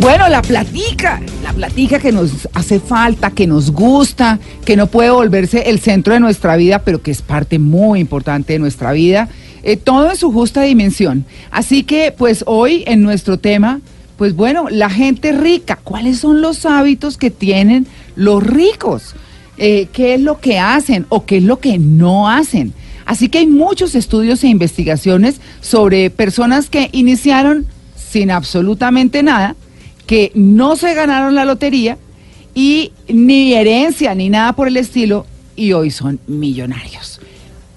Bueno, la platica, la platica que nos hace falta, que nos gusta, que no puede volverse el centro de nuestra vida, pero que es parte muy importante de nuestra vida, eh, todo en su justa dimensión. Así que, pues hoy en nuestro tema, pues bueno, la gente rica, ¿cuáles son los hábitos que tienen los ricos? Eh, ¿Qué es lo que hacen o qué es lo que no hacen? Así que hay muchos estudios e investigaciones sobre personas que iniciaron sin absolutamente nada, que no se ganaron la lotería y ni herencia ni nada por el estilo y hoy son millonarios.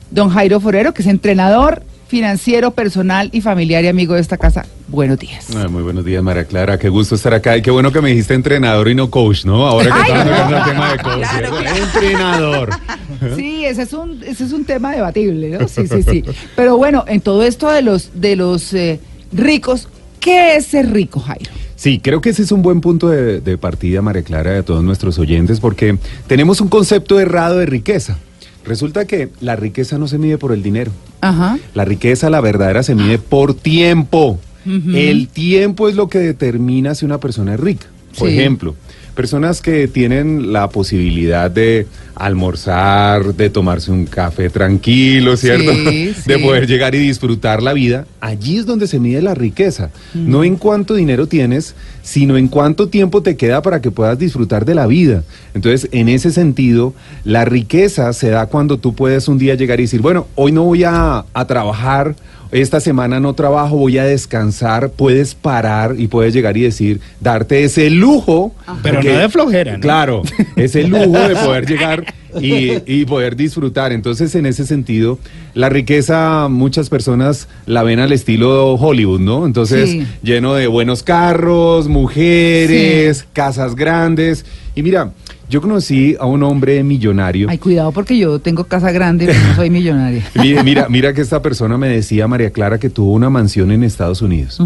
Don Jairo Forero, que es entrenador financiero, personal y familiar y amigo de esta casa. Buenos días. Ah, muy buenos días, María Clara. Qué gusto estar acá. Y qué bueno que me dijiste entrenador y no coach, ¿no? Ahora que estamos hablando del tema de coach. Claro, ¿cierto? claro. Entrenador. Sí, ese es un, ese es un tema debatible, ¿no? Sí, sí, sí. Pero bueno, en todo esto de los, de los eh, ricos, ¿qué es ser rico, Jairo? Sí, creo que ese es un buen punto de, de partida, María Clara, de todos nuestros oyentes, porque tenemos un concepto errado de riqueza. Resulta que la riqueza no se mide por el dinero. Ajá. La riqueza, la verdadera, se mide por tiempo. El tiempo es lo que determina si una persona es rica. Por Sí. ejemplo, personas que tienen la posibilidad de almorzar, de tomarse un café tranquilo, ¿cierto? Sí, De poder llegar y disfrutar la vida. Allí es donde se mide la riqueza. No en cuánto dinero tienes, sino en cuánto tiempo te queda para que puedas disfrutar de la vida. Entonces, en ese sentido, la riqueza se da cuando tú puedes un día llegar y decir, bueno, hoy no voy a, a trabajar, esta semana no trabajo, voy a descansar, puedes parar y puedes llegar y decir, darte ese lujo. Pero porque- no de flojera, ¿no? Claro, ese lujo de poder llegar y, y poder disfrutar. Entonces, en ese sentido, la riqueza muchas personas la ven al estilo Hollywood, ¿no? Entonces, Sí. lleno de buenos carros, mujeres, casas grandes. Y mira, yo conocí a un hombre millonario. Ay, cuidado porque yo tengo casa grande, pero no soy millonaria. Mira, mira, mira que esta persona me decía, María Clara, que tuvo una mansión en Estados Unidos.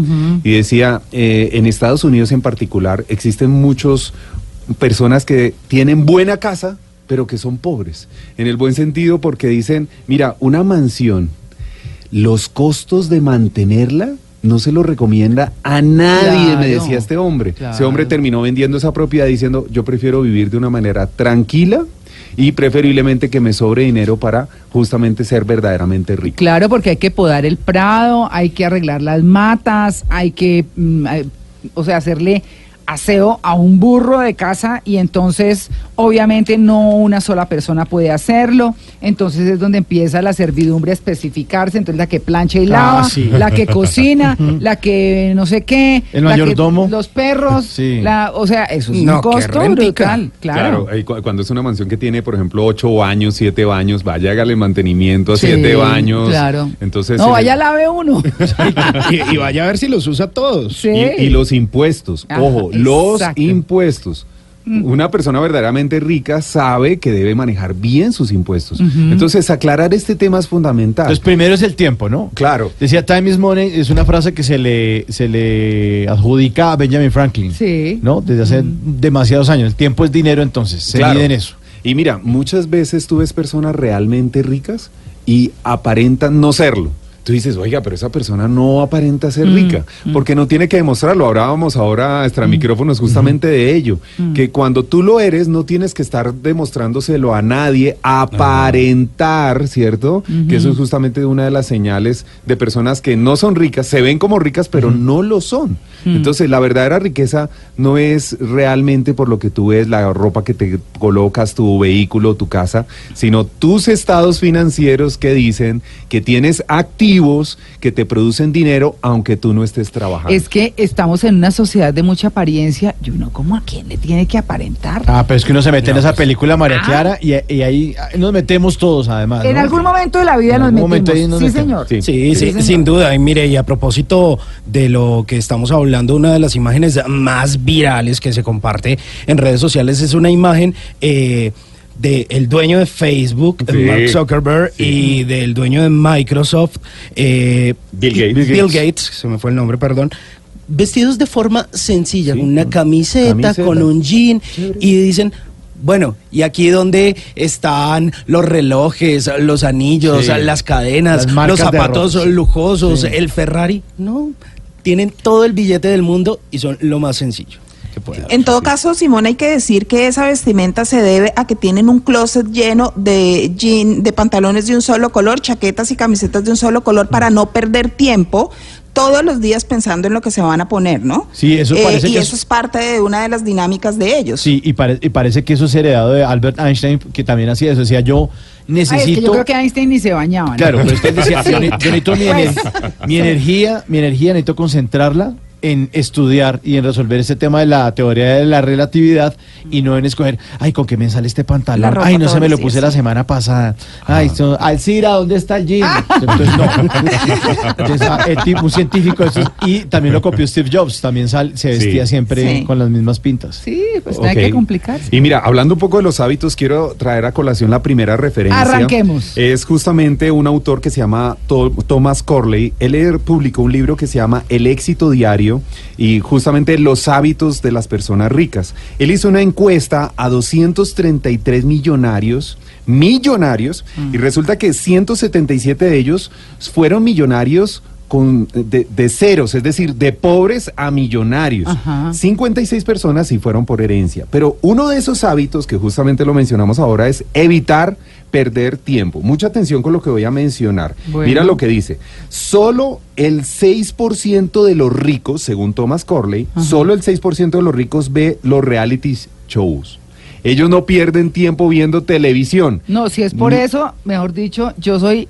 Y decía, eh, en Estados Unidos en particular existen muchos personas que tienen buena casa, pero que son pobres. En el buen sentido porque dicen, mira, una mansión, los costos de mantenerla no se lo recomienda a nadie, Claro, me decía este hombre. Ese hombre terminó vendiendo esa propiedad diciendo, yo prefiero vivir de una manera tranquila y preferiblemente que me sobre dinero para justamente ser verdaderamente rico. Claro, porque hay que podar el prado, hay que arreglar las matas, hay que, mm, o sea, hacerle aseo a un burro de casa y entonces obviamente no una sola persona puede hacerlo, entonces es donde empieza la servidumbre a especificarse, entonces la que plancha y Ah, lava, sí. la que cocina, la que no sé qué, El la que- mayordomo. los perros, Sí. la, o sea, eso es No, un costo brutal, claro. Claro, y cu- cuando es una mansión que tiene, por ejemplo, ocho baños, siete baños, vaya, hágale mantenimiento a Sí, siete baños. Claro. Entonces, no, en vaya lave uno. y, y vaya a ver si los usa todos. Sí. y, y los impuestos, Ajá, ojo, los exacto. impuestos. Una persona verdaderamente rica sabe que debe manejar bien sus impuestos. Entonces, aclarar este tema es fundamental. Entonces, primero es el tiempo, ¿no? claro. Decía Time is Money, es una frase que se le, se le adjudica a Benjamin Franklin. Sí. ¿No? Desde hace demasiados años. El tiempo es dinero, entonces. Se Claro. mide en eso. Y mira, muchas veces tú ves personas realmente ricas y aparentan no serlo. Tú dices, oiga, pero esa persona no aparenta ser rica, porque no tiene que demostrarlo. Hablábamos ahora extra micrófonos justamente de ello, que cuando tú lo eres no tienes que estar demostrándoselo a nadie, aparentar, ¿cierto? Que eso es justamente una de las señales de personas que no son ricas, se ven como ricas, pero no lo son. Entonces, la verdadera riqueza no es realmente por lo que tú ves, la ropa que te colocas, tu vehículo, tu casa, sino tus estados financieros que dicen que tienes activos que te producen dinero aunque tú no estés trabajando. Es que estamos en una sociedad de mucha apariencia y uno como a quién le tiene que aparentar. Ah, pero es que uno se mete en esa película, María Clara, y, y ahí nos metemos todos, además. en ¿no? algún momento de la vida En nos algún metimos. momento ahí nos sí, metemos. señor. Sí. Sí, sí, señor. sin duda. Y mire, y a propósito de lo que estamos hablando, una de las imágenes más virales que se comparte en redes sociales es una imagen eh, del dueño de Facebook, Sí. Mark Zuckerberg, Sí. y del dueño de Microsoft, eh, Bill Gates. Bill Gates, se me fue el nombre, perdón. Vestidos de forma sencilla, Sí, con una camiseta, camiseta. con un jean, y dicen, bueno, y aquí donde están los relojes, los anillos, las cadenas, Las los de zapatos lujosos, el Ferrari. No, tienen todo el billete del mundo y son lo más sencillo que puede haber. En todo caso, Simón, hay que decir que esa vestimenta se debe a que tienen un closet lleno de jean, de pantalones de un solo color, chaquetas y camisetas de un solo color para no perder tiempo todos los días pensando en lo que se van a poner, ¿no? Sí, eso Eh, parece y que eso es- es parte de una de las dinámicas de ellos. Sí, y, pare- y parece que eso es heredado de Albert Einstein, que también hacía eso. Decía, yo Ay, es que necesito... yo creo que Einstein ni se bañaba. ¿no? Claro, pero usted decía, yo, ne- yo necesito mi, Pues. ener- mi energía, mi energía necesito concentrarla en estudiar y en resolver ese tema de la teoría de la relatividad y no en escoger, ay, ¿con qué me sale este pantalón? ropa Ay, no se me lo puse la semana pasada. Ay, so- Alcira, ¿dónde está el jean? Entonces, no. Entonces, ah, el tipo, un científico, y también lo copió Steve Jobs, también sal- se Sí. vestía siempre Sí. con las mismas pintas. Sí, pues no hay que complicarse. Y mira, hablando un poco de los hábitos, quiero traer a colación la primera referencia. Arranquemos. Es justamente un autor que se llama Thomas Corley. Él er- publicó un libro que se llama El éxito diario y justamente los hábitos de las personas ricas. Él hizo una encuesta a 233 millonarios millonarios y resulta que 177 de ellos fueron millonarios con, de, de ceros, es decir, de pobres a millonarios. Ajá. 56 personas sí fueron por herencia, pero uno de esos hábitos que justamente lo mencionamos ahora es evitar perder tiempo. Mucha atención con lo que voy a mencionar. Bueno. Mira lo que dice. Solo el 6% de los ricos, según Thomas Corley, solo el 6% de los ricos ve los reality shows. Ellos no pierden tiempo viendo televisión. No, si es por eso, mejor dicho, yo soy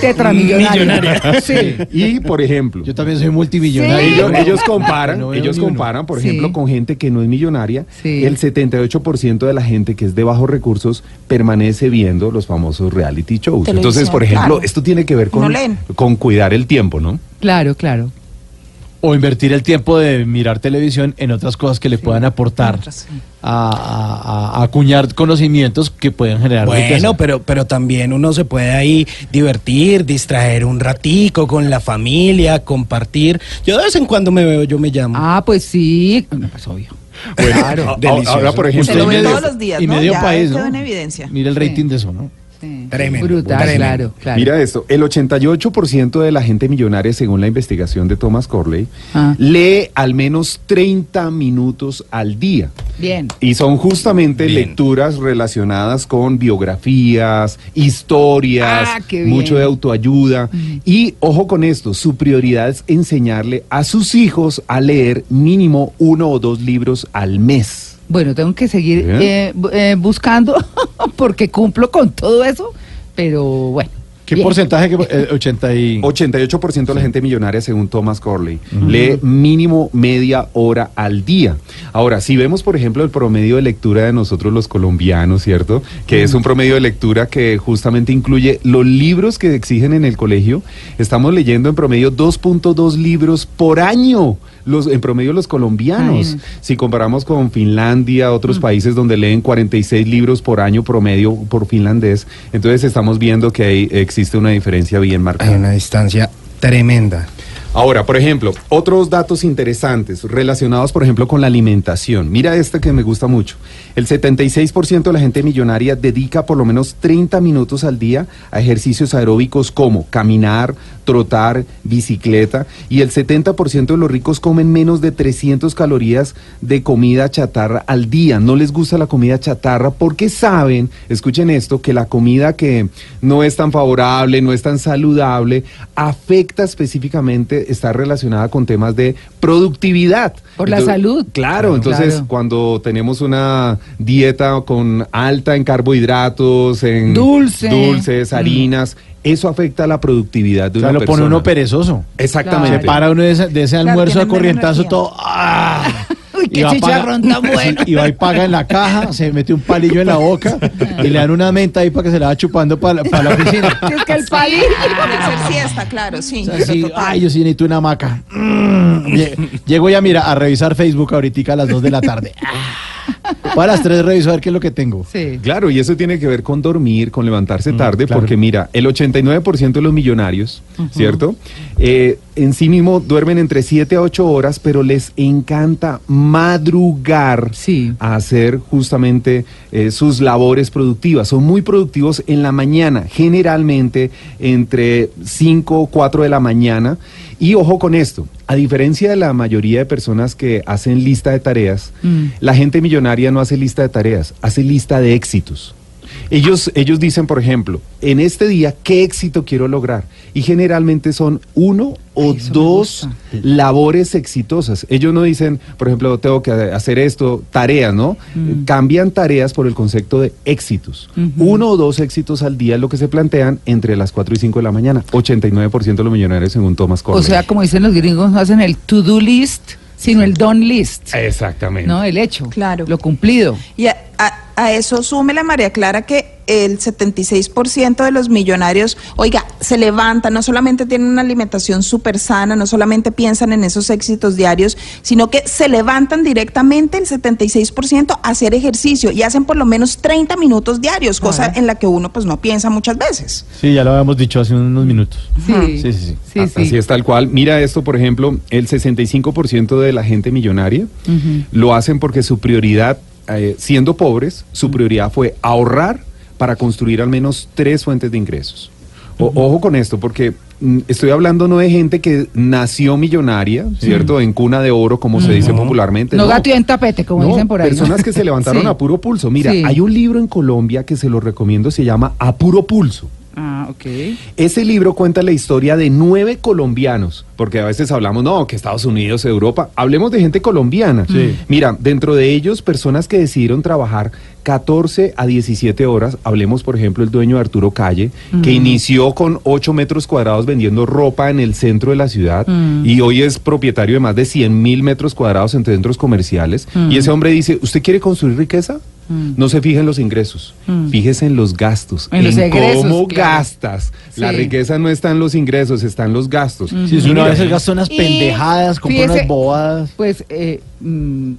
tetramillonaria. Sí. Y, por ejemplo, Yo también soy multimillonario. ellos, ellos comparan, No ellos comparan, por Sí. ejemplo, con gente que no es millonaria. Sí. El 78% de la gente que es de bajos recursos permanece viendo los famosos reality shows. Televisión, Entonces, por ejemplo, claro. esto tiene que ver con, con cuidar el tiempo, ¿no? Claro, claro. O invertir el tiempo de mirar televisión en otras cosas que le puedan aportar sí. a, a- a acuñar conocimientos que pueden generar riqueza. Bueno, pero, pero también uno se puede ahí divertir, distraer un ratico con la familia, compartir. Yo de vez en cuando me veo, yo me llamo. Ah, pues sí. No, pues obvio. Claro, delicioso. ahora, por ejemplo, Se lo y ve medio- todos los días, y ¿no? medio Ya país, ¿no? en evidencia. Mira el Sí. rating de eso, ¿no? Sí. Tremendo, Brutal, tremendo. claro, claro. Mira esto, el 88% de la gente millonaria, según la investigación de Thomas Corley, Ah. lee al menos 30 minutos al día. Bien. Y son justamente Bien. lecturas relacionadas con biografías, historias, Ah, qué bien. mucho de autoayuda. Y ojo con esto, su prioridad es enseñarle a sus hijos a leer mínimo uno o dos libros al mes. Bueno, tengo que seguir eh, eh, buscando porque cumplo con todo eso, pero bueno. ¿Qué bien. porcentaje? Que, eh, 80 y... 88% de la gente millonaria, según Thomas Corley, lee mínimo media hora al día. Ahora, si vemos, por ejemplo, el promedio de lectura de nosotros los colombianos, ¿cierto? Que es un promedio de lectura que justamente incluye los libros que exigen en el colegio. Estamos leyendo en promedio 2.2 libros por año. Los, en promedio los colombianos. Ay. Si comparamos con Finlandia, otros países donde leen 46 libros por año promedio por finlandés, entonces estamos viendo que hay, existe una diferencia bien marcada. Hay una distancia tremenda. Ahora, por ejemplo, otros datos interesantes relacionados, por ejemplo, con la alimentación. Mira este que me gusta mucho. El 76% de la gente millonaria dedica por lo menos 30 minutos al día a ejercicios aeróbicos como caminar, trotar, bicicleta. Y el 70% de los ricos comen menos de 300 calorías de comida chatarra al día. No les gusta la comida chatarra porque saben, escuchen esto, que la comida que no es tan favorable, no es tan saludable, afecta específicamente, está relacionada con temas de productividad. Por la salud. Claro, entonces claro. cuando tenemos una dieta con alta en carbohidratos, en Dulce. dulces, Mm. Eso afecta la productividad de O sea, una lo pone persona. uno perezoso. Exactamente. Se para uno de ese, de ese Claro, almuerzo de tienen menos corrientazo todo. ¡ah! Uy, qué Y va a pagar- chicharrón tan bueno. Y va y paga en la caja, se mete un palillo en la boca y le dan una menta ahí para que se la va chupando para la oficina. Es que el palillo. Siesta, claro, sí. O sea, pero sí, total. ay, yo sí necesito una hamaca. Mm, lle- Llego ya, mira, a revisar Facebook ahorita a las 2 de la tarde. Para las 3 reviso a ver qué es lo que tengo. Sí. Claro, y eso tiene que ver con dormir, con levantarse tarde, claro. porque mira, el 89% de los millonarios, ¿cierto? Eh, en sí mismo duermen entre 7 a 8 horas, pero les encanta madrugar Sí. a hacer justamente eh, sus labores productivas. Son muy productivos en la mañana, generalmente entre 5 o 4 de la mañana. Y ojo con esto, a diferencia de la mayoría de personas que hacen lista de tareas, Mm. la gente millonaria no hace lista de tareas, hace lista de éxitos. Ellos, ellos dicen, por ejemplo, en este día, ¿qué éxito quiero lograr? Y generalmente son uno o eso dos labores exitosas. Ellos no dicen, por ejemplo, tengo que hacer esto, tareas, ¿no? Mm. Cambian tareas por el concepto de éxitos. Uno o dos éxitos al día es lo que se plantean entre las 4 y 5 de la mañana. 89% de los millonarios según Thomas O Corley. sea, como dicen los gringos, hacen el to-do list, sino el done list. Exactamente. No, el hecho. Claro. Lo cumplido. Y a, a- a eso súmele, María Clara, que el 76% de los millonarios, oiga, se levantan, no solamente tienen una alimentación súper sana, no solamente piensan en esos éxitos diarios, sino que se levantan directamente el 76% a hacer ejercicio y hacen por lo menos 30 minutos diarios, cosa en la que uno pues no piensa muchas veces. Sí, ya lo habíamos dicho hace unos minutos. Sí, Sí, sí, sí. sí, A- sí. Así es tal cual. Mira esto, por ejemplo, el 65% de la gente millonaria lo hacen porque su prioridad, eh, siendo pobres, su prioridad fue ahorrar para construir al menos tres fuentes de ingresos. O- Ojo con esto, porque mm, estoy hablando no de gente que nació millonaria, ¿cierto? En cuna de oro, como se dice popularmente. No gato y en tapete, como No, dicen por ahí. ¿no? Personas que se levantaron Sí. a puro pulso. Mira, Sí. hay un libro en Colombia que se lo recomiendo, se llama A Puro Pulso. Ah, ok. Ese libro cuenta la historia de nueve colombianos, porque a veces hablamos, no, que Estados Unidos, Europa, hablemos de gente colombiana. Sí. Mira, dentro de ellos, personas que decidieron trabajar 14 a 17 horas, hablemos, por ejemplo, el dueño de Arturo Calle, que inició con 8 metros cuadrados vendiendo ropa en el centro de la ciudad Mm. y hoy es propietario de más de 100 mil metros cuadrados en centros comerciales. Mm. Y ese hombre dice, ¿usted quiere construir riqueza? No se fije en los ingresos, Mm. fíjese en los gastos, En los egresos, cómo claro. gastas. La riqueza no está en los ingresos, está en los gastos. Si uno a Mira, veces gasta unas Y pendejadas, compra fíjese- unas bobadas. Pues eh, mm,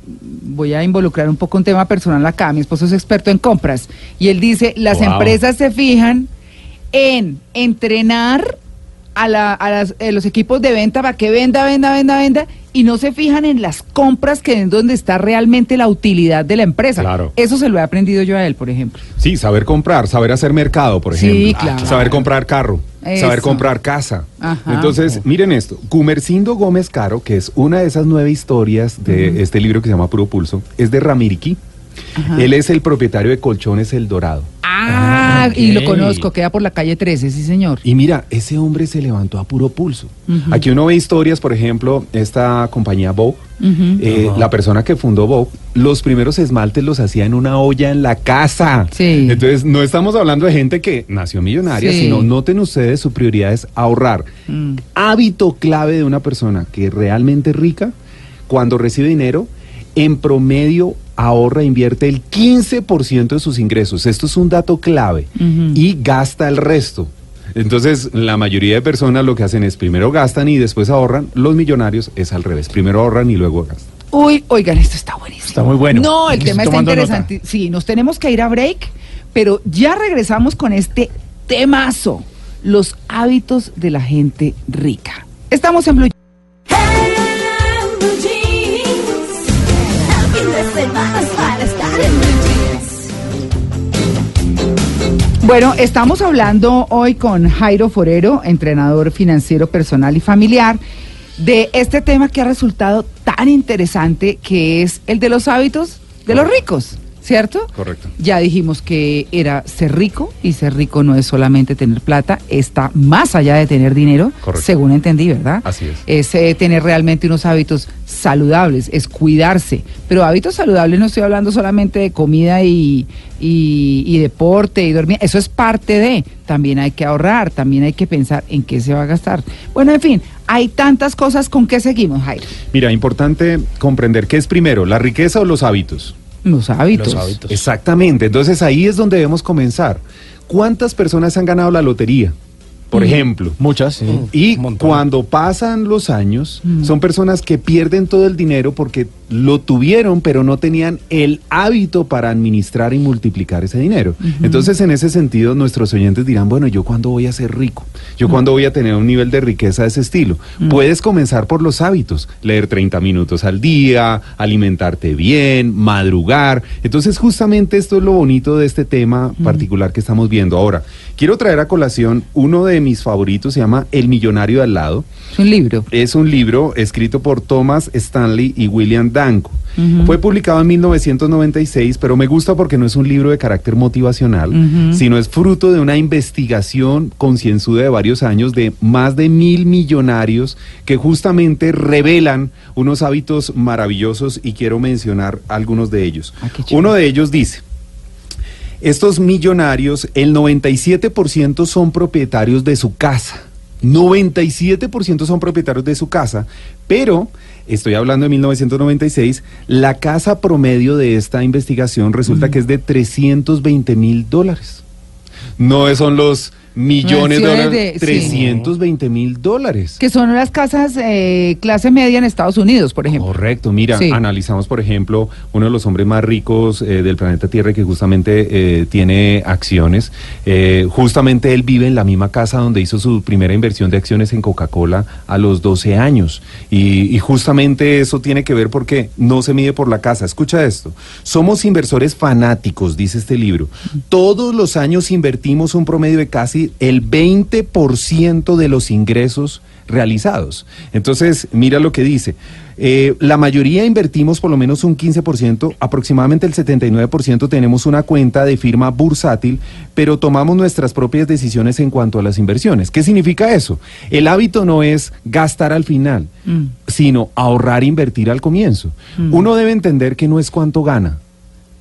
voy a involucrar un poco un tema personal acá. Mi esposo es experto en compras y él dice, las Wow. empresas se fijan en entrenar a, la- a las- eh, los equipos de venta para que venda, venda, venda, venda y no se fijan en las compras que es donde está realmente la utilidad de la empresa. Claro. Eso se lo he aprendido yo a él, por ejemplo. Sí, saber comprar, saber hacer mercado, por Sí, ejemplo. claro. Saber comprar carro, Eso. saber comprar casa. Ajá. Entonces, miren esto. Gumercindo Gómez Caro, que es una de esas nueve historias de este libro que se llama Puro Pulso, es de Ramiriquí. Ajá. Él es el propietario de Colchones El Dorado. Ah, Ah, y lo conozco, queda por la calle 13, sí señor. Y mira, ese hombre se levantó a puro pulso. Aquí uno ve historias, por ejemplo, esta compañía Vogue, Ujú. eh, la persona que fundó Vogue, los primeros esmaltes los hacía en una olla en la casa. Sí. Entonces, no estamos hablando de gente que nació millonaria, Sí. sino noten ustedes, su prioridad es ahorrar. Mm. Hábito clave de una persona que es realmente rica, cuando recibe dinero, en promedio ahorra, invierte el 15% de sus ingresos. Esto es un dato clave. Y gasta el resto. Entonces, la mayoría de personas lo que hacen es primero gastan y después ahorran. Los millonarios es al revés. Primero ahorran y luego gastan. Uy, oigan, esto está buenísimo. Está muy bueno. No, el tema está interesante. Sí, nos tenemos que ir a break, pero ya regresamos con este temazo, los hábitos de la gente rica. Estamos en Blue. Bueno, estamos hablando hoy con Jairo Forero, entrenador financiero personal y familiar, de este tema que ha resultado tan interesante que es el de los hábitos de los ricos, ¿cierto? Correcto. Ya dijimos que era ser rico y ser rico no es solamente tener plata, está más allá de tener dinero, Correcto. según entendí, ¿verdad? Así es. Es eh, tener realmente unos hábitos saludables, es cuidarse. Pero hábitos saludables no estoy hablando solamente de comida y, y- y deporte y dormir, eso es parte de. También hay que ahorrar, también hay que pensar en qué se va a gastar. Bueno, en fin, hay tantas cosas con que seguimos, Jairo. Mira, importante comprender qué es primero, la riqueza o los hábitos. Los hábitos. Los hábitos. Exactamente, entonces ahí es donde debemos comenzar. ¿Cuántas personas han ganado la lotería? Por ejemplo. Muchas, sí. Y Un montón. cuando pasan los años, Mm. son personas que pierden todo el dinero porque lo tuvieron, pero no tenían el hábito para administrar y multiplicar ese dinero. Entonces, en ese sentido, nuestros oyentes dirán, bueno, ¿yo cuándo voy a ser rico? ¿Yo cuándo voy a tener un nivel de riqueza de ese estilo? Puedes comenzar por los hábitos, leer 30 minutos al día, alimentarte bien, madrugar. Entonces, justamente esto es lo bonito de este tema particular que estamos viendo. Ahora, quiero traer a colación uno de de mis favoritos, se llama El millonario de al lado. Es un libro. Es un libro escrito por Thomas Stanley y William Danko. Fue publicado en 1996, pero me gusta porque no es un libro de carácter motivacional, sino es fruto de una investigación concienzuda de varios años de más de mil millonarios que justamente revelan unos hábitos maravillosos y quiero mencionar algunos de ellos. Ah. Uno de ellos dice, estos millonarios, el 97% son propietarios de su casa. 97% son propietarios de su casa, pero estoy hablando de 1996, la casa promedio de esta investigación resulta que es de 320 mil dólares. No son los millones de dólares, de- sí. 320 mil dólares. Que son las casas eh, clase media en Estados Unidos, por ejemplo. Correcto, mira, Sí. analizamos por ejemplo uno de los hombres más ricos eh, del planeta Tierra que justamente eh, tiene acciones. Justamente él vive en la misma casa donde hizo su primera inversión de acciones en Coca-Cola a los 12 años. Y, y justamente eso tiene que ver porque no se mide por la casa. Escucha esto, somos inversores fanáticos, dice este libro. Todos los años invertimos un promedio de casi el 20% de los ingresos realizados. Entonces, mira lo que dice. Eh, la mayoría invertimos por lo menos un 15%, aproximadamente el 79% tenemos una cuenta de firma bursátil, pero tomamos nuestras propias decisiones en cuanto a las inversiones. ¿Qué significa eso? El hábito no es gastar al final, Mm. sino ahorrar e invertir al comienzo. Mm. Uno debe entender que no es cuánto gana.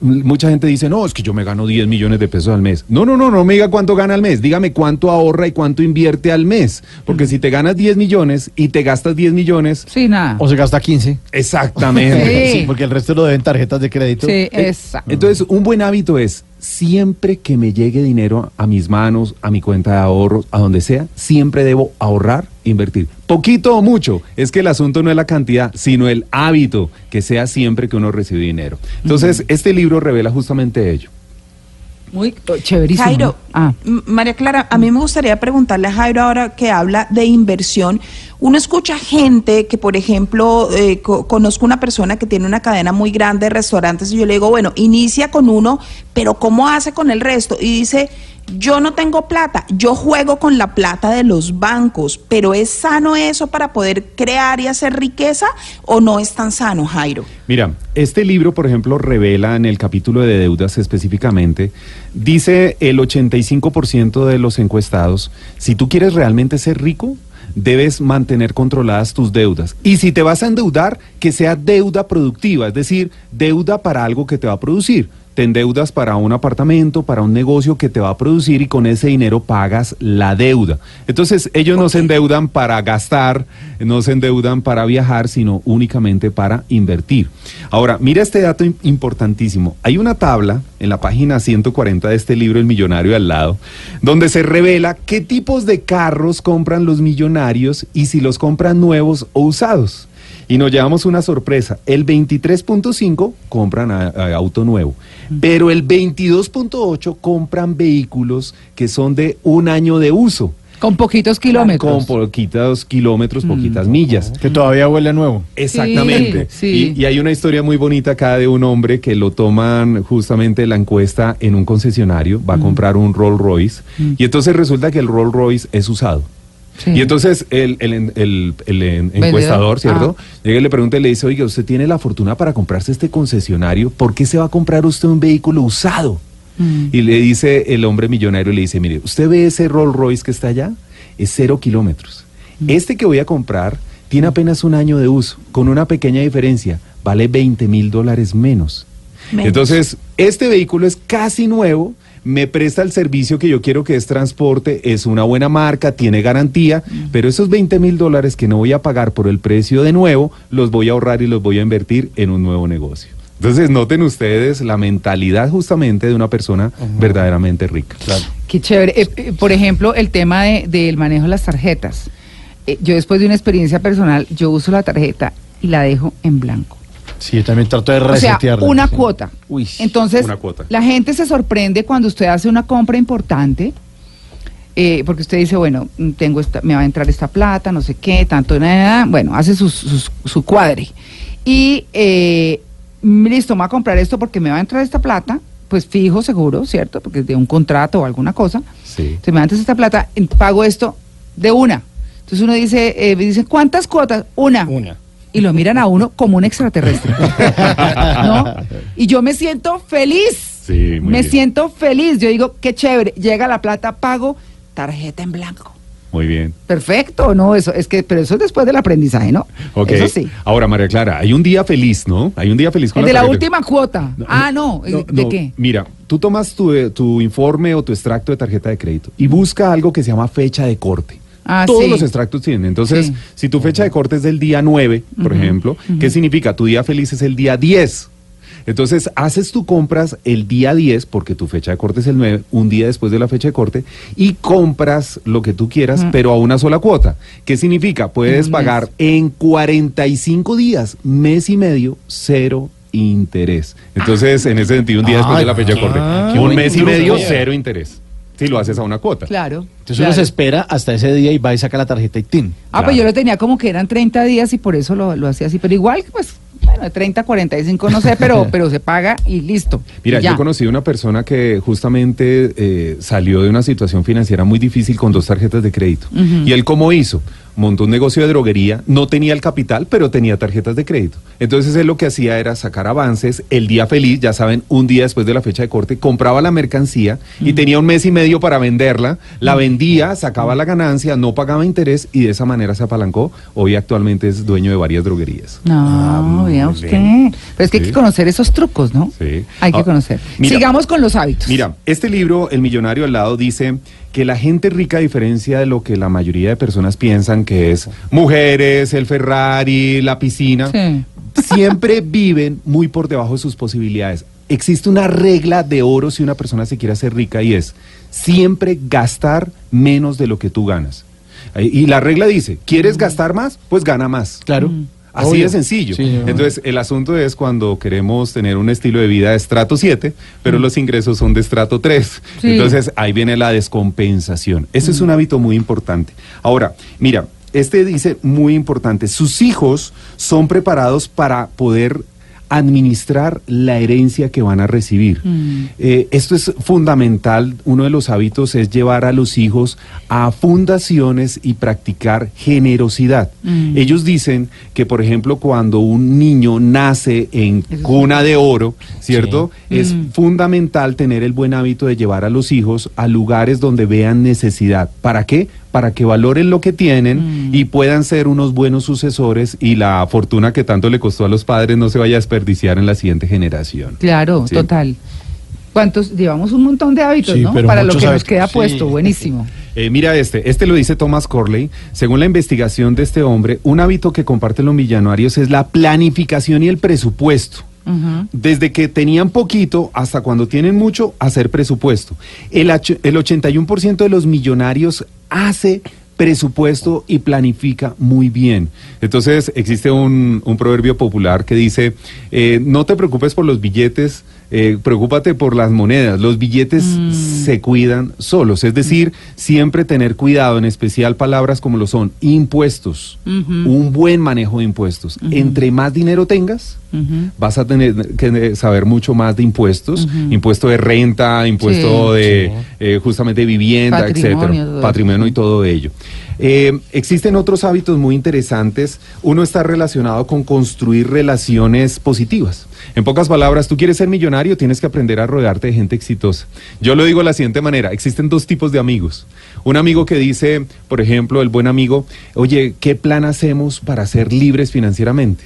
Mucha gente dice, no, es que yo me gano 10 millones de pesos al mes. No, no, no, no me diga cuánto gana al mes, dígame cuánto ahorra y cuánto invierte al mes. Porque si te ganas 10 millones y te gastas 10 millones, Sí, nada. O se gasta 15. exactamente. Sí. Sí, porque el resto lo deben tarjetas de crédito. Sí, exacto. Entonces, un buen hábito es, siempre que me llegue dinero a mis manos, a mi cuenta de ahorros, a donde sea, siempre debo ahorrar, invertir. Poquito o mucho, es que el asunto no es la cantidad, sino el hábito que sea siempre que uno recibe dinero. Entonces, este libro revela justamente ello. Muy chéverísimo. Jairo, Ah. María Clara, a mí me gustaría preguntarle a Jairo ahora que habla de inversión. Uno escucha gente que, por ejemplo, eh, co- conozco una persona que tiene una cadena muy grande de restaurantes y yo le digo, bueno, inicia con uno, pero ¿cómo hace con el resto? Y dice, yo no tengo plata, yo juego con la plata de los bancos, pero ¿es sano eso para poder crear y hacer riqueza o no es tan sano, Jairo? Mira, este libro, por ejemplo, revela en el capítulo de deudas específicamente, dice el 85% de los encuestados, si tú quieres realmente ser rico, debes mantener controladas tus deudas. Y si te vas a endeudar, que sea deuda productiva, es decir, deuda para algo que te va a producir. Te endeudas para un apartamento, para un negocio que te va a producir y con ese dinero pagas la deuda. Entonces, ellos no se endeudan para gastar, no se endeudan para viajar, sino únicamente para invertir. Ahora, mira este dato im- importantísimo. Hay una tabla en la página 140 de este libro, El Millonario al lado, donde se revela qué tipos de carros compran los millonarios y si los compran nuevos o usados. Y nos llevamos una sorpresa. El 23.5 compran a- a auto nuevo, pero el 22.8 compran vehículos que son de un año de uso. Con poquitos kilómetros. Con poquitos kilómetros, poquitas millas. Que todavía huele a nuevo. Exactamente. Sí, sí. Y, y hay una historia muy bonita acá de un hombre que lo toman justamente la encuesta en un concesionario, va a comprar un Rolls Royce, y entonces resulta que el Rolls Royce es usado. Sí. Y entonces el, el, el- el en- encuestador, ¿cierto? Ah. Llega y le pregunta y le dice, oiga, usted tiene la fortuna para comprarse este concesionario, ¿por qué se va a comprar usted un vehículo usado? Mm. Y le dice el hombre millonario, le dice, mire, ¿usted ve ese Rolls Royce que está allá? Es cero kilómetros. Mm. Este que voy a comprar tiene apenas un año de uso, con una pequeña diferencia, vale 20 mil dólares menos. Menos. Entonces, este vehículo es casi nuevo, me presta el servicio que yo quiero que es transporte, es una buena marca, tiene garantía, pero esos 20 mil dólares que no voy a pagar por el precio de nuevo, los voy a ahorrar y los voy a invertir en un nuevo negocio. Entonces, noten ustedes la mentalidad justamente de una persona verdaderamente rica. Qué chévere. Eh, eh, por ejemplo, el tema de- del manejo de las tarjetas. Eh, yo después de una experiencia personal, yo uso la tarjeta y la dejo en blanco. Sí, yo también trato de O sea, resetearla. una Sí. cuota. Uy. Entonces, Una cuota. la gente se sorprende cuando usted hace una compra importante, eh, porque usted dice, bueno, mm, tengo esta, me va a entrar esta plata, no sé qué, tanto, nada, bueno, hace sus- sus- su cuadre. Y eh, listo, me va a comprar esto porque me va a entrar esta plata, pues fijo, seguro, ¿cierto? Porque de un contrato o alguna cosa. Sí. Entonces me antes esta plata, pago esto de una. Entonces uno dice, eh, dice, ¿cuántas cuotas? Una. Una. Y lo miran a uno como un extraterrestre. ¿No? Y yo me siento feliz. Sí, muy me bien. siento feliz. Yo digo, qué chévere. Llega la plata, pago, tarjeta en blanco. Muy bien. Perfecto, no, eso es que, pero eso es después del aprendizaje, ¿no? Ok. Eso sí. Ahora, María Clara, hay un día feliz, ¿no? Hay un día feliz con El de la tarjeta. última cuota. ah, no, ¿de no, qué? Mira, tú tomas tu, eh, tu informe o tu extracto de tarjeta de crédito y busca algo que se llama fecha de corte. Ah, Todos sí. los extractos tienen. Entonces, Sí. si tu fecha de corte es del día 9, por ejemplo, ¿qué significa? Tu día feliz es el día 10. Entonces, haces tu compras el día 10, porque tu fecha de corte es el 9, un día después de la fecha de corte, y compras lo que tú quieras, pero a una sola cuota. ¿Qué significa? Puedes pagar mes. en 45 días, mes y medio, cero interés. Entonces, en ese sentido, un día después de la fecha de corte, ah, un mes y medio, cero interés. Si lo haces a una cuota. Claro. Entonces claro. uno se espera hasta ese día y va y saca la tarjeta y tin. Ah, pues yo lo tenía como que eran 30 días y por eso lo, lo hacía así. Pero igual, pues, bueno, de 30 a 45, no sé, pero, pero se paga y listo. Mira, Y yo conocí a una persona que justamente eh, salió de una situación financiera muy difícil con dos tarjetas de crédito. ¿Y él cómo hizo? Montó un negocio de droguería, no tenía el capital, pero tenía tarjetas de crédito. Entonces él lo que hacía era sacar avances, el día feliz, ya saben, un día después de la fecha de corte, compraba la mercancía y tenía un mes y medio para venderla, la vendía, sacaba la ganancia, no pagaba interés y de esa manera se apalancó. Hoy actualmente es dueño de varias droguerías. No, Ah, vea usted. bien. Pero es que hay que conocer esos trucos, ¿no? Sí. Hay que Ah, conocer. mira. Sigamos con los hábitos. Mira, este libro, El Millonario al lado, dice que la gente rica, a diferencia de lo que la mayoría de personas piensan que es mujeres, el Ferrari, la piscina, Sí. siempre viven muy por debajo de sus posibilidades. Existe una regla de oro si una persona se quiere hacer rica y es siempre gastar menos de lo que tú ganas. Y la regla dice, ¿quieres gastar más? Pues gana más. Claro. Así Obvio. de sencillo. Sí. Entonces, el asunto es cuando queremos tener un estilo de vida de estrato 7, pero los ingresos son de estrato 3. Sí. Entonces, ahí viene la descompensación. Ese es un hábito muy importante. Ahora, mira, este dice muy importante, sus hijos son preparados para poder administrar la herencia que van a recibir. Eh, esto es fundamental. Uno de los hábitos es llevar a los hijos a fundaciones y practicar generosidad. Ellos dicen que, por ejemplo, cuando un niño nace en cuna de oro, ¿cierto? Sí. Es Mm. fundamental tener el buen hábito de llevar a los hijos a lugares donde vean necesidad. ¿Para qué? Para que valoren lo que tienen Mm. y puedan ser unos buenos sucesores y la fortuna que tanto le costó a los padres no se vaya a desperdiciar en la siguiente generación. Claro, Sí. total. ¿Cuántos? Llevamos un montón de hábitos, Sí, ¿no? pero Para lo que nos queda Sí. puesto. Buenísimo. Eh, mira este, este lo dice Thomas Corley. Según la investigación de este hombre, un hábito que comparten los millonarios es la planificación y el presupuesto. Desde que tenían poquito hasta cuando tienen mucho, hacer presupuesto. El, el 81% de los millonarios hace presupuesto y planifica muy bien. Entonces existe un, un proverbio popular que dice, eh, no te preocupes por los billetes, eh, preocúpate por las monedas. Los billetes se cuidan solos. Es decir, siempre tener cuidado, en especial palabras como lo son impuestos, un buen manejo de impuestos. Entre más dinero tengas, vas a tener que saber mucho más de impuestos, impuesto de renta, impuesto Sí, de eh, justamente vivienda, Patrimonio, etcétera, patrimonio y todo ello. Eh, existen otros hábitos muy interesantes. Uno está relacionado con construir relaciones positivas. En pocas palabras, tú quieres ser millonario, tienes que aprender a rodearte de gente exitosa. Yo lo digo de la siguiente manera, existen dos tipos de amigos. Un amigo que dice, por ejemplo, el buen amigo, oye, ¿qué plan hacemos para ser libres financieramente?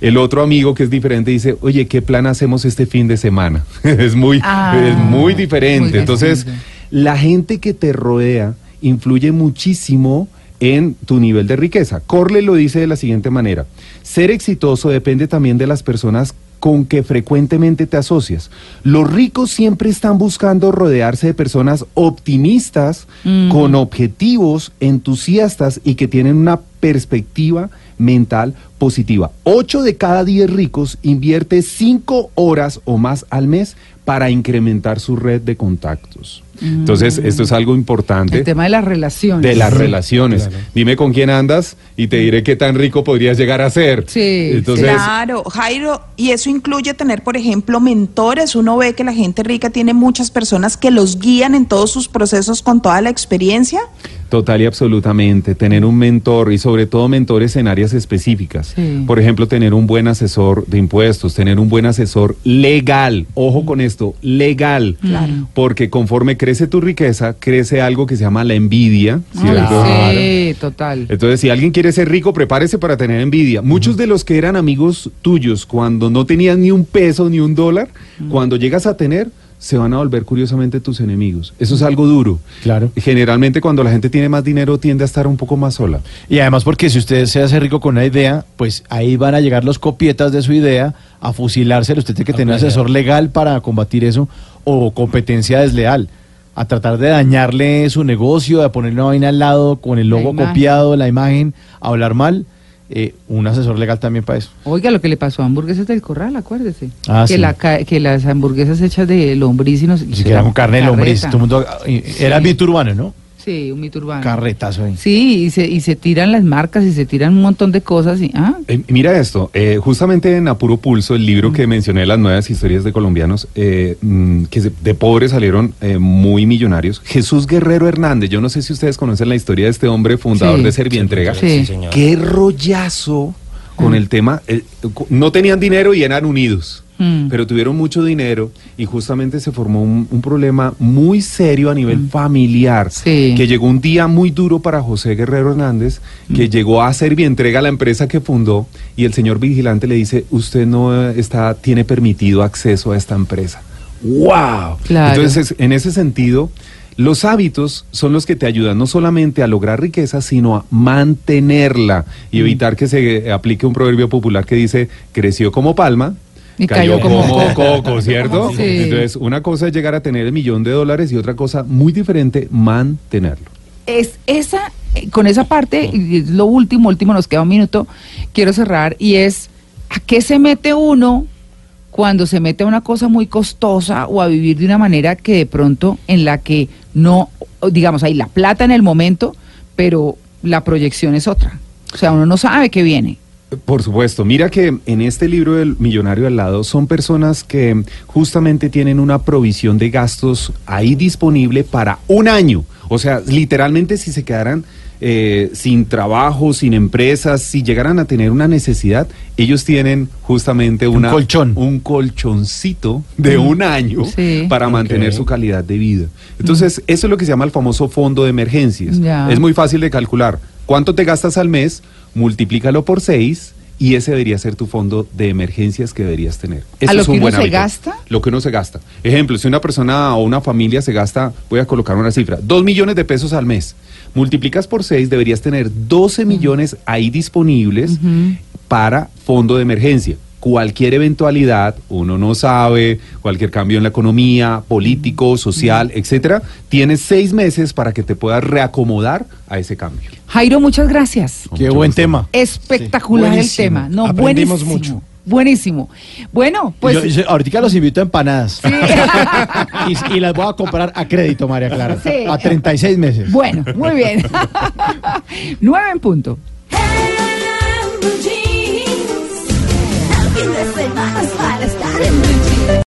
El otro amigo que es diferente dice, oye, ¿qué plan hacemos este fin de semana? es muy, Ah, es muy diferente. muy Entonces, la gente que te rodea influye muchísimo en tu nivel de riqueza. Corley lo dice de la siguiente manera, ser exitoso depende también de las personas con que frecuentemente te asocias. Los ricos siempre están buscando rodearse de personas optimistas, con objetivos, entusiastas y que tienen una perspectiva mental positiva. Ocho de cada diez ricos invierte cinco horas o más al mes para incrementar su red de contactos. Entonces, esto es algo importante El tema de las relaciones. de las relaciones. Dime con quién andas y te diré qué tan rico podrías llegar a ser. Sí, Entonces, Claro, Jairo, y eso incluye tener, por ejemplo, mentores. Uno ve que la gente rica tiene muchas personas que los guían en todos sus procesos con toda la experiencia. Total y absolutamente. Tener un mentor y sobre todo mentores en áreas específicas. Sí. Por ejemplo, tener un buen asesor de impuestos, tener un buen asesor legal. Ojo con esto, legal. Claro. Porque conforme crece tu riqueza, crece algo que se llama la envidia. ¿cierto? Sí, total. Entonces, si alguien quiere ser rico, prepárese para tener envidia. Muchos de los que eran amigos tuyos cuando no tenían ni un peso ni un dólar, cuando llegas a tener, se van a volver curiosamente tus enemigos. Eso es algo duro. Claro. Generalmente cuando la gente tiene más dinero tiende a estar un poco más sola. Y además porque si usted se hace rico con una idea, pues ahí van a llegar los copietas de su idea a fusilárselo. Usted tiene que tener un asesor legal para combatir eso o competencia desleal. A tratar de dañarle su negocio, de poner una vaina al lado con el logo copiado, la imagen, a hablar mal. eh, un asesor legal también para eso. Oiga, lo que le pasó a hamburguesas del corral, acuérdese. Ah, que, sí. la, ca- que las hamburguesas hechas de lombriz y con carne de lombriz. Todo el mundo, eh, Era Sí. mito urbano, ¿no? Sí, un mito urbano. Carretazo ahí. Sí, y se, y se tiran las marcas y se tiran un montón de cosas. Y, ah, Eh, mira esto, eh, justamente en Apuro Pulso, el libro que mencioné, las nuevas historias de colombianos, eh, mm, que de pobres salieron eh, muy millonarios. Jesús Guerrero Hernández, yo no sé si ustedes conocen la historia de este hombre fundador Sí. de Servientrega. Sí. señor. Qué rollazo con Mm. el tema. eh, no tenían dinero y eran unidos. Mm. Pero tuvieron mucho dinero y justamente se formó un, un problema muy serio a nivel familiar. Mm. Sí. Que llegó un día muy duro para José Guerrero Hernández, que llegó a hacer entrega a la empresa que fundó y el señor vigilante le dice, usted no eh, está, tiene permitido acceso a esta empresa. ¡Wow! Claro. Entonces, en ese sentido, los hábitos son los que te ayudan no solamente a lograr riqueza, sino a mantenerla y Mm. evitar que se aplique un proverbio popular que dice, creció como palma. Y cayó, cayó como como coco". coco, ¿cierto? Sí. Entonces, una cosa es llegar a tener el millón de dólares y otra cosa muy diferente, mantenerlo. es esa, eh, con esa parte, y es lo último, último, nos queda un minuto, quiero cerrar, y es, ¿a qué se mete uno cuando se mete a una cosa muy costosa o a vivir de una manera que de pronto en la que no, digamos, hay la plata en el momento, pero la proyección es otra? O sea, uno no sabe qué viene. Por supuesto, mira que en este libro del millonario al lado son personas que justamente tienen una provisión de gastos ahí disponible para un año. O sea, literalmente si se quedaran eh, sin trabajo, sin empresas, si llegaran a tener una necesidad, ellos tienen justamente Un una, colchón. un colchoncito de un año Sí. para mantener su calidad de vida. Entonces, eso es lo que se llama el famoso fondo de emergencias. Es muy fácil de calcular. ¿Cuánto te gastas al mes? Multiplícalo por seis y ese debería ser tu fondo de emergencias que deberías tener. Ese lo es que un uno buen se hábito. gasta? Lo que uno se gasta. Ejemplo, si una persona o una familia se gasta, voy a colocar una cifra, dos millones de pesos al mes. Multiplicas por seis, deberías tener 12 millones ahí disponibles Ujú. para fondo de emergencia. Cualquier eventualidad, uno no sabe, cualquier cambio en la economía, político, social, etcétera, tienes seis meses para que te puedas reacomodar a ese cambio. Jairo, muchas gracias. Qué buen gusto. tema. Espectacular el tema. No, Aprendimos buenísimo. mucho. Buenísimo. Bueno, pues... Yo- yo- ahorita los invito a empanadas. y, y las voy a comprar a crédito, María Clara. Sí. A 36 meses. Bueno, muy bien. Nueve en punto. Listen, I smile, it's not in